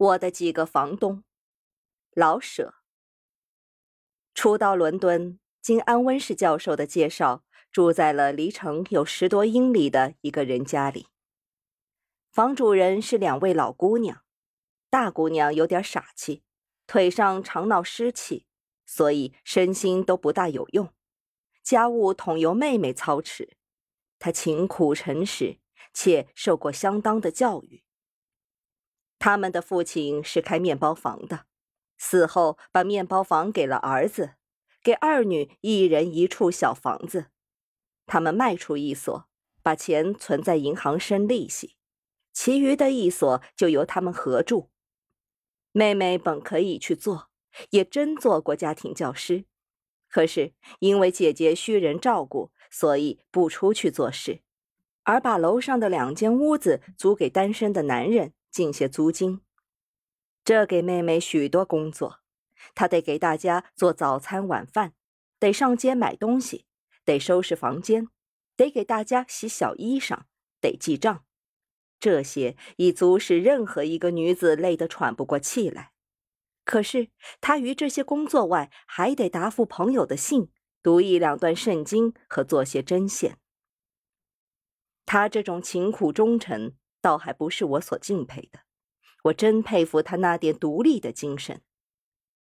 我的几个房东，老舍。初到伦敦，经安温氏教授的介绍，住在了离城有十多英里的一个人家里。房主人是两位老姑娘，大姑娘有点傻气，腿上常闹湿气，所以身心都不大有用，家务统由妹妹操持。她勤苦诚实，且受过相当的教育。他们的父亲是开面包房的，死后把面包房给了儿子，给二女一人一处小房子。他们卖出一所，把钱存在银行生利息，其余的一所就由他们合住。妹妹本可以去做，也真做过家庭教师，可是因为姐姐需人照顾，所以不出去做事，而把楼上的两间屋子租给单身的男人。进些租金，这给妹妹许多工作。她得给大家做早餐晚饭，得上街买东西，得收拾房间，得给大家洗小衣裳，得记账。这些已足使任何一个女子累得喘不过气来。可是她于这些工作外，还得答复朋友的信，读一两段圣经和做些针线。她这种勤苦忠诚。倒还不是我所敬佩的，我真佩服他那点独立的精神。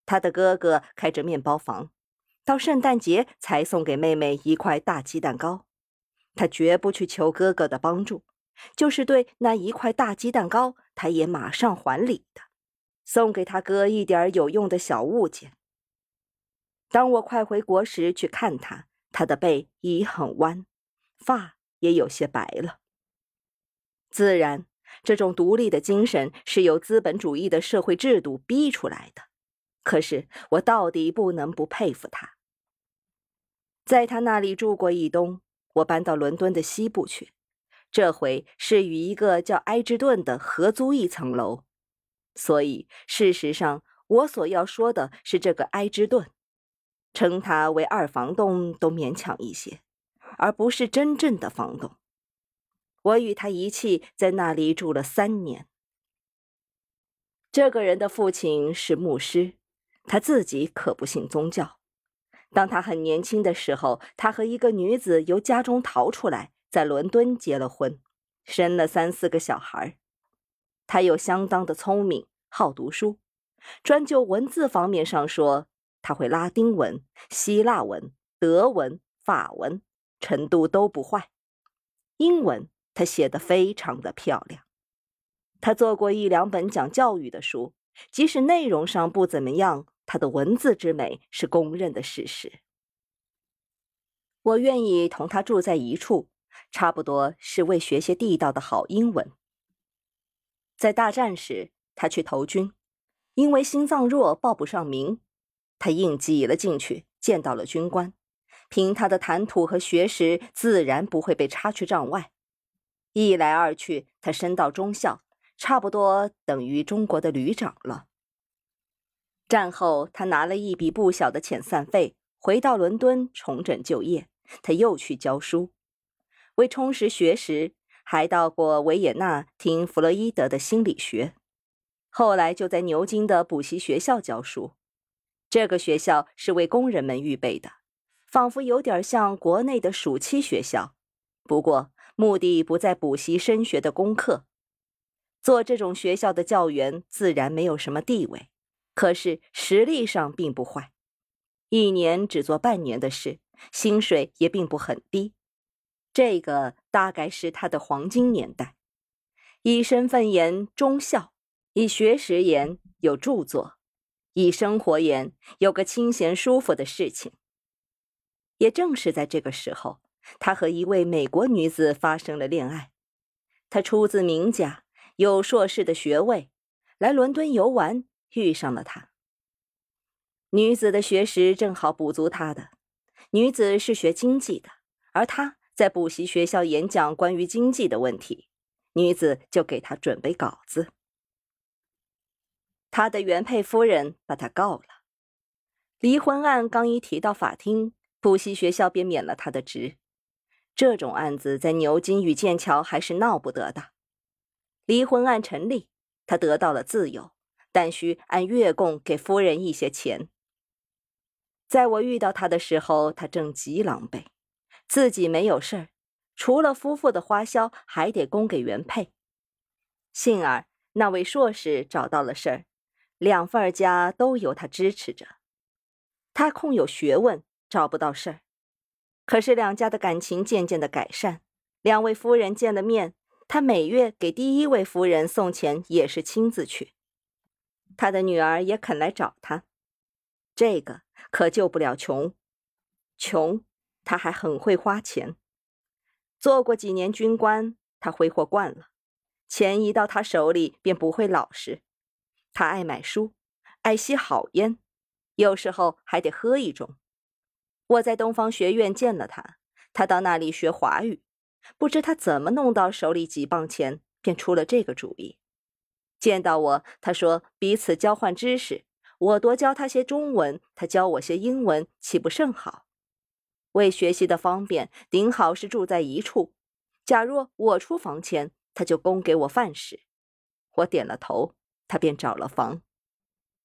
他的哥哥开着面包房，到圣诞节才送给妹妹一块大鸡蛋糕，他绝不去求哥哥的帮助，就是对那一块大鸡蛋糕，他也马上还礼的，送给他哥一点有用的小物件。当我快回国时去看他，他的背已很弯，发也有些白了。自然，这种独立的精神是由资本主义的社会制度逼出来的。可是，我到底不能不佩服他。在他那里住过一冬，我搬到伦敦的西部去，这回是与一个叫埃之顿的合租一层楼。所以，事实上，我所要说的是这个埃之顿，称他为二房东都勉强一些，而不是真正的房东。我与他一起在那里住了三年。这个人的父亲是牧师，他自己可不信宗教。当他很年轻的时候，他和一个女子由家中逃出来，在伦敦结了婚，生了三四个小孩。他又相当的聪明，好读书，专就文字方面上说，他会拉丁文、希腊文、德文、法文，程度都不坏。英文。他写的非常的漂亮，他做过一两本讲教育的书，即使内容上不怎么样，他的文字之美是公认的事实。我愿意同他住在一处，差不多是为学些地道的好英文。在大战时，他去投军，因为心脏弱报不上名，他硬挤了进去，见到了军官，凭他的谈吐和学识，自然不会被插去帐外。一来二去，他升到中校，差不多等于中国的旅长了。战后，他拿了一笔不小的遣散费，回到伦敦重整就业。他又去教书，为充实学识，还到过维也纳听弗洛伊德的心理学。后来就在牛津的补习学校教书，这个学校是为工人们预备的，仿佛有点像国内的暑期学校。不过。目的不在补习升学的功课，做这种学校的教员自然没有什么地位，可是实力上并不坏，一年只做半年的事，薪水也并不很低。这个大概是他的黄金年代。以身份言忠孝，以学识言有著作，以生活言有个清闲舒服的事情。也正是在这个时候。他和一位美国女子发生了恋爱，他出自名家，有硕士的学位，来伦敦游玩，遇上了她。女子的学识正好补足他的，女子是学经济的，而他在补习学校演讲关于经济的问题，女子就给他准备稿子。他的原配夫人把他告了，离婚案刚一提到法庭，补习学校便免了他的职。这种案子在牛津与剑桥还是闹不得的。离婚案成立，他得到了自由，但需按月供给夫人一些钱。在我遇到他的时候，他正极狼狈，自己没有事儿，除了夫妇的花销，还得供给原配。幸而那位硕士找到了事儿，两份家都由他支持着。他空有学问，找不到事儿。可是两家的感情渐渐的改善，两位夫人见了面，他每月给第一位夫人送钱也是亲自去。他的女儿也肯来找他，这个可救不了穷，穷他还很会花钱。做过几年军官，他挥霍惯了，钱一到他手里便不会老实。他爱买书，爱吸好烟，有时候还得喝一盅。我在东方学院见了他，他到那里学华语，不知他怎么弄到手里几磅钱，便出了这个主意。见到我，他说彼此交换知识，我多教他些中文，他教我些英文，岂不甚好？为学习的方便，顶好是住在一处。假若我出房钱，他就供给我饭食。我点了头，他便找了房。